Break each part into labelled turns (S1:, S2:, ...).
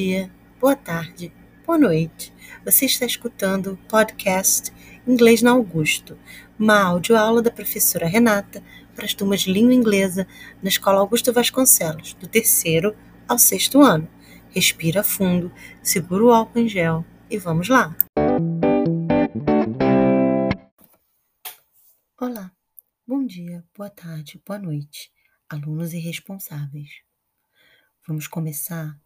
S1: Dia, boa tarde, boa noite. Você está escutando o podcast Inglês na Augusto, uma audioaula da professora Renata para as turmas de língua inglesa na Escola Augusto Vasconcelos, do terceiro ao sexto ano. Respira fundo, segura o álcool em gel e vamos lá. Olá, bom dia, boa tarde, boa noite, alunos irresponsáveis. Vamos começar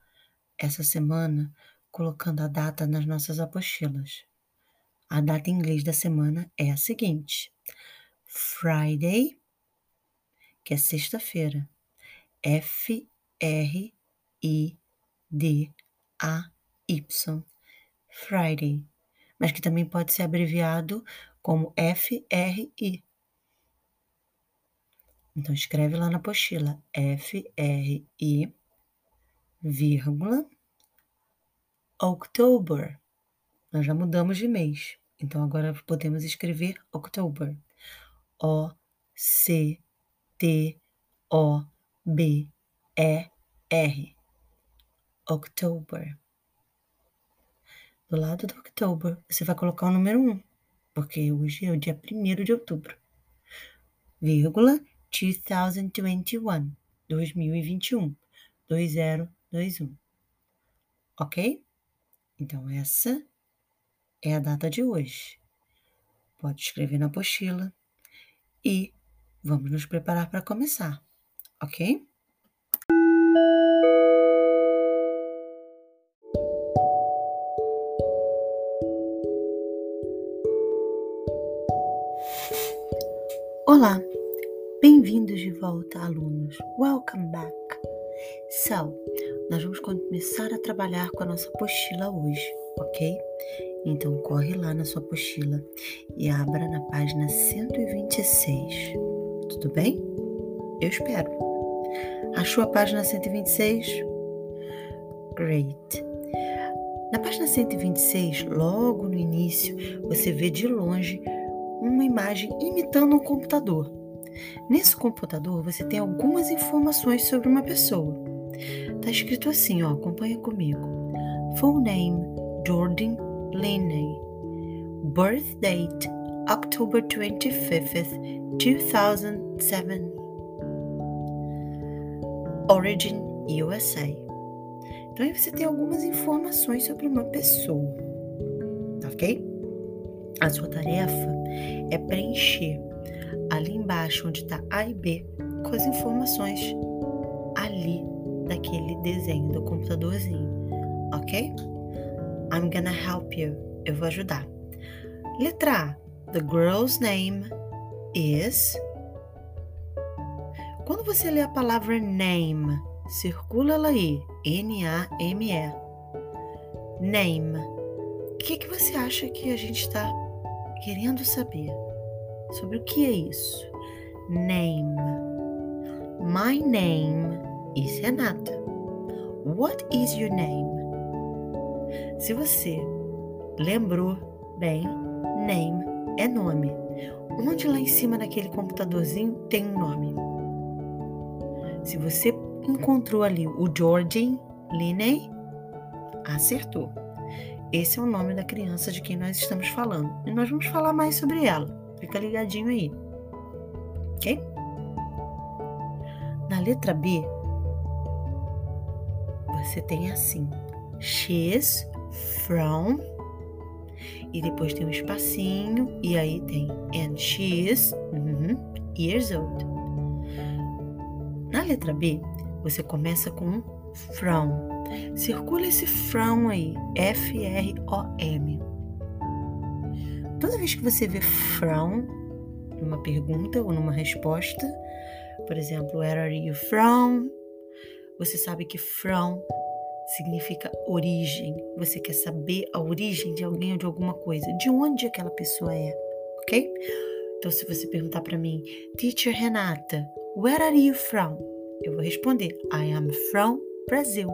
S1: essa semana colocando a data nas nossas apostilas. A data em inglês da semana é a seguinte: Friday, que é sexta-feira. F R I D A Y. Friday, mas que também pode ser abreviado como F R I. Então escreve lá na apostila F R I vírgula, October. Nós já mudamos de mês, então agora podemos escrever October. O C T O B E R. October. Do lado do October, você vai colocar o número 1, porque hoje é o dia 1 de outubro. Vírgula 2021, 2021, 20 2, 1. Ok? Então, essa é a data de hoje. Pode escrever na apostila e vamos nos preparar para começar, ok? Olá, bem-vindos de volta, alunos. Welcome back. So, nós vamos começar a trabalhar com a nossa apostila hoje, ok? Então corre lá na sua apostila e abra na página 126. Tudo bem? Eu espero. Achou a página 126? Great. Na página 126, logo no início, você vê de longe uma imagem imitando um computador. Nesse computador, você tem algumas informações sobre uma pessoa. Tá escrito assim, ó, acompanha comigo. Full name Jordan Linney. Birth date October 25th, 2007. Origin USA. Então aí você tem algumas informações sobre uma pessoa. Tá ok? A sua tarefa é preencher ali embaixo onde está A e B com as informações ali daquele desenho do computadorzinho, ok? I'm gonna help you. Eu vou ajudar. Letra A. The girl's name is. Quando você lê a palavra name, circula ela aí. N-A-M-E. Name. O que, que você acha que a gente está querendo saber? Sobre o que é isso? Name. My name is Renata. What is your name? Se você lembrou bem, name é nome. Onde lá em cima naquele computadorzinho tem um nome? Se você encontrou ali o Georgine Linney, acertou. Esse é o nome da criança de quem nós estamos falando. E nós vamos falar mais sobre ela. Fica ligadinho aí. Ok? Na letra B, você tem assim: she's from. E depois tem um espacinho. E aí tem and she's uhum, years old. Na letra B, você começa com from. Circula esse from aí, F-R-O-M. Toda vez que você vê from numa pergunta ou numa resposta, por exemplo, where are you from? Você sabe que from significa origem. Você quer saber a origem de alguém ou de alguma coisa, de onde aquela pessoa é, ok? Então, se você perguntar para mim, Teacher Renata, where are you from? Eu vou responder, I am from Brazil.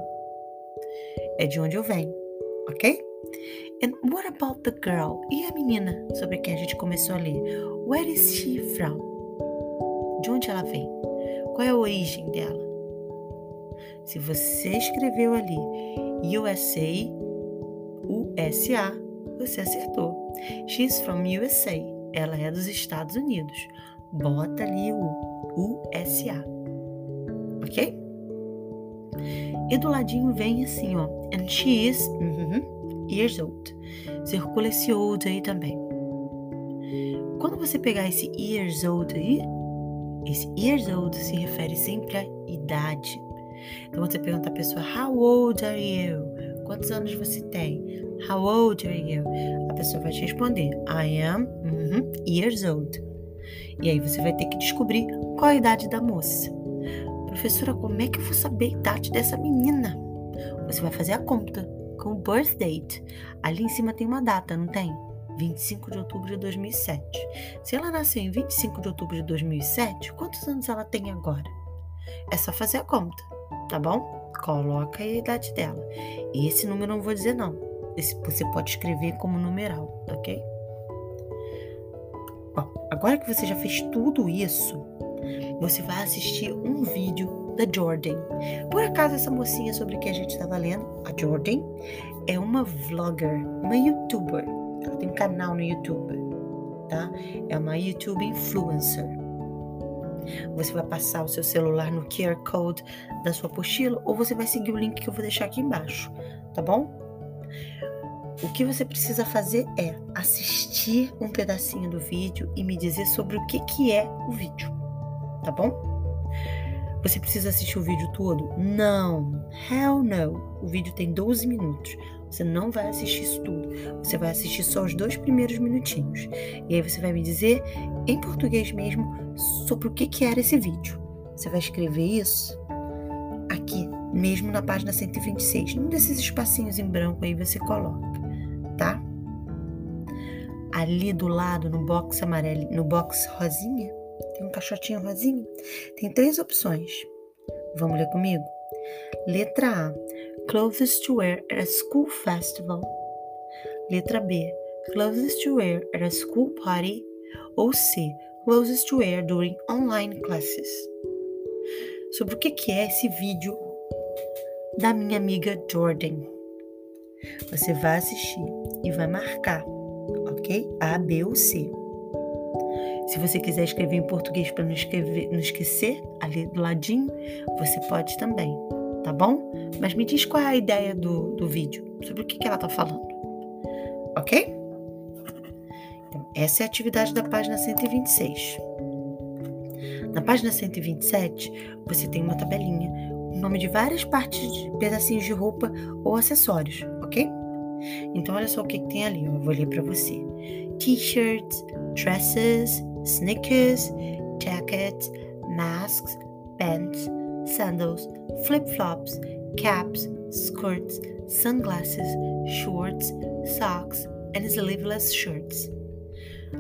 S1: É de onde eu venho, ok? And what about the girl? E a menina sobre quem a gente começou a ler? Where is she from? De onde ela vem? Qual é a origem dela? Se você escreveu ali USA, USA, você acertou. She's from USA. Ela é dos Estados Unidos. Bota ali o USA. Ok? E do ladinho vem assim, ó. And she is uh years old. Circula esse old aí também. Quando você pegar esse years old aí, esse years old se refere sempre à idade. Então você pergunta a pessoa, How old are you? Quantos anos você tem? How old are you? A pessoa vai te responder, I am uh years old. E aí você vai ter que descobrir qual a idade da moça. Professora, como é que eu vou saber a idade dessa menina? Você vai fazer a conta com o birth date. Ali em cima tem uma data, não tem? 25 de outubro de 2007. Se ela nasceu em 25 de outubro de 2007, quantos anos ela tem agora? É só fazer a conta, tá bom? Coloca a idade dela. Esse número eu não vou dizer não. Esse você pode escrever como numeral, ok? Bom, agora que você já fez tudo isso, você vai assistir um vídeo da Jordan. Por acaso essa mocinha sobre que a gente estava lendo, a Jordan, é uma vlogger, uma youtuber. Ela tem um canal no YouTube, tá? É uma YouTube influencer. Você vai passar o seu celular no QR Code da sua apostila ou você vai seguir o link que eu vou deixar aqui embaixo, tá bom? O que você precisa fazer é assistir um pedacinho do vídeo e me dizer sobre o que, que é o vídeo, tá bom? Você precisa assistir o vídeo todo? Não, hell no. O vídeo tem 12 minutos. Você não vai assistir isso tudo. Você vai assistir só os dois primeiros minutinhos. E aí você vai me dizer, em português mesmo, sobre o que, que era esse vídeo. Você vai escrever isso aqui, mesmo na página 126. Num desses espacinhos em branco aí você coloca, tá? Ali do lado, no box amarelo, no box rosinha, tem um caixotinho rosinha. Tem três opções. Vamos ler comigo? Letra A: Clothes to wear at a school festival. Letra B: Clothes to wear at a school party. Ou C: Clothes to wear during online classes. Sobre o que é esse vídeo da minha amiga Jordan. Você vai assistir e vai marcar, ok? A, B ou C. Se você quiser escrever em português para não, não esquecer, ali do ladinho, você pode também, tá bom? Mas me diz qual é a ideia do, do vídeo, sobre o que, que ela está falando, ok? Essa é a atividade da página 126. Na página 127, você tem uma tabelinha, o nome de várias partes, de pedacinhos de roupa ou acessórios, ok? Então, olha só o que, que tem ali, eu vou ler para você: t-shirts, dresses, sneakers, jackets, masks, pants, sandals, flip flops, caps, skirts, sunglasses, shorts, socks and sleeveless shirts.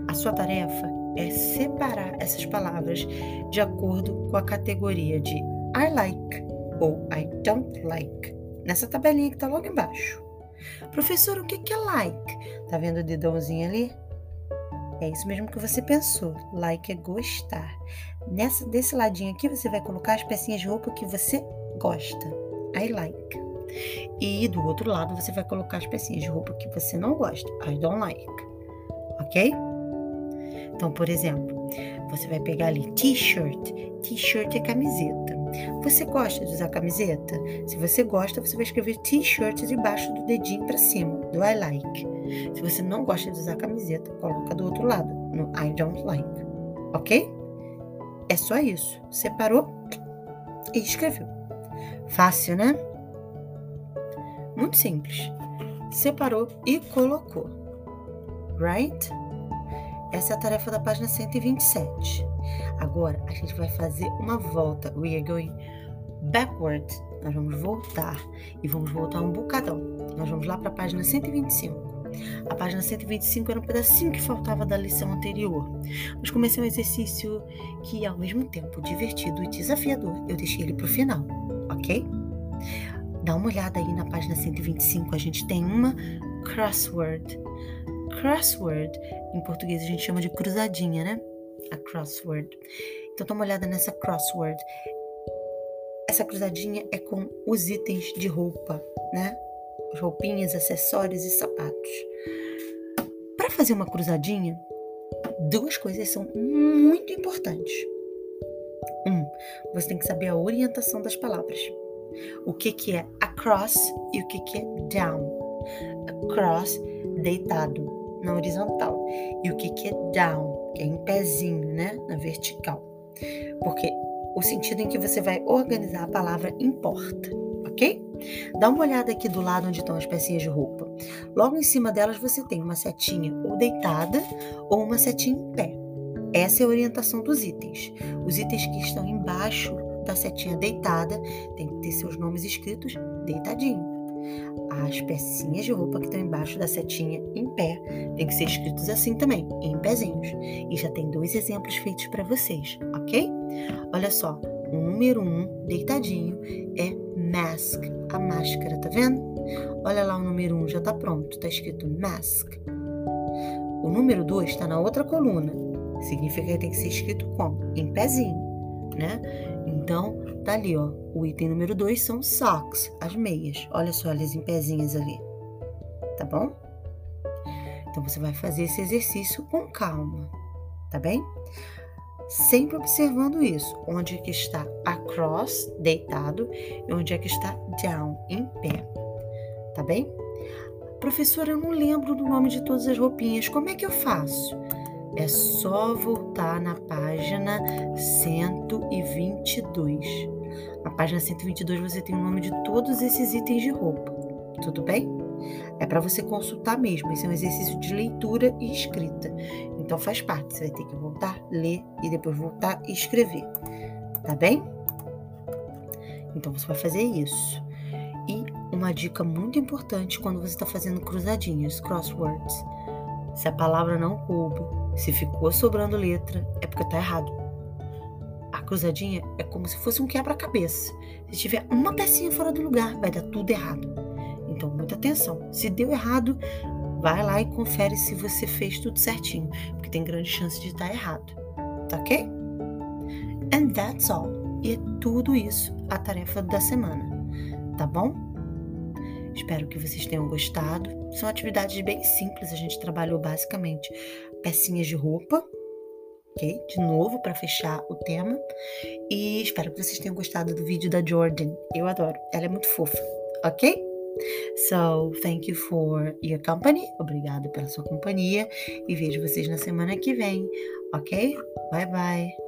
S1: A sua tarefa é separar essas palavras de acordo com a categoria de I like ou I don't like, nessa tabelinha que está logo embaixo. Professor, o que é like? Tá vendo o dedãozinho ali? É isso mesmo que você pensou. Like é gostar. Nessa, desse ladinho aqui, você vai colocar as pecinhas de roupa que você gosta. I like. E do outro lado, você vai colocar as pecinhas de roupa que você não gosta. I don't like. Ok? Então, por exemplo, você vai pegar ali t-shirt. T-shirt é camiseta. Você gosta de usar camiseta? Se você gosta, você vai escrever t-shirt debaixo do dedinho para cima, do I like. Se você não gosta de usar camiseta, coloca do outro lado, no I don't like. Ok? É só isso. Separou e escreveu. Fácil, né? Muito simples. Separou e colocou. Right? Essa é a tarefa da página 127. Agora a gente vai fazer uma volta. We are going backward. Nós vamos voltar e vamos voltar um bocadão. Nós vamos lá para a página 125. A página 125 era um pedacinho que faltava da lição anterior. Mas comecei um exercício que, ao mesmo tempo divertido e desafiador, eu deixei ele para o final, ok? Dá uma olhada aí na página 125. A gente tem uma crossword. Crossword, em português a gente chama de cruzadinha, né? A crossword. Então dá uma olhada nessa crossword. Essa cruzadinha é com os itens de roupa, né? roupinhas, acessórios e sapatos. Para fazer uma cruzadinha, duas coisas são muito importantes. Um, você tem que saber a orientação das palavras. O que, que é across e o que, que é down. Across, deitado, na horizontal. E o que, que é down, que é em pezinho, né? Na vertical. Porque o sentido em que você vai organizar a palavra importa, ok? Dá uma olhada aqui do lado onde estão as pecinhas de roupa. Logo em cima delas você tem uma setinha ou deitada ou uma setinha em pé. Essa é a orientação dos itens. Os itens que estão embaixo da setinha deitada tem que ter seus nomes escritos deitadinho. As pecinhas de roupa que estão embaixo da setinha em pé tem que ser escritos assim também, em pezinhos. E já tem dois exemplos feitos para vocês, ok? Olha só, o número um, deitadinho, é mask, a máscara, tá vendo? Olha lá o número um, já tá pronto, tá escrito mask. O número dois está na outra coluna, significa que tem que ser escrito como? Em pezinho, né? Então, tá ali, ó. O item número 2 são socks, as meias. Olha só elas em pezinhas ali. Tá bom? Então, você vai fazer esse exercício com calma, tá bem? Sempre observando isso. Onde é que está across, deitado, e onde é que está down, em pé. Tá bem? Professora, eu não lembro do nome de todas as roupinhas. Como é que eu faço? É só voltar na página 122. Na página 122 você tem o nome de todos esses itens de roupa. Tudo bem? É para você consultar mesmo. Esse é um exercício de leitura e escrita. Então faz parte. Você vai ter que voltar, ler e depois voltar e escrever. Tá bem? Então você vai fazer isso. E uma dica muito importante quando você está fazendo cruzadinhas, crosswords. Se a palavra não coube, se ficou sobrando letra, é porque tá errado. A cruzadinha é como se fosse um quebra-cabeça. Se tiver uma pecinha fora do lugar, vai dar tudo errado. Então, muita atenção. Se deu errado, vai lá e confere se você fez tudo certinho, porque tem grande chance de estar errado. Tá ok? And that's all. E é tudo isso a tarefa da semana. Tá bom? Espero que vocês tenham gostado. São atividades bem simples, a gente trabalhou basicamente pecinhas de roupa, ok? De novo para fechar o tema. E espero que vocês tenham gostado do vídeo da Jordan. Eu adoro, ela é muito fofa, ok? So, thank you for your company. Obrigado pela sua companhia e vejo vocês na semana que vem, ok? Bye bye.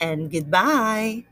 S1: and goodbye.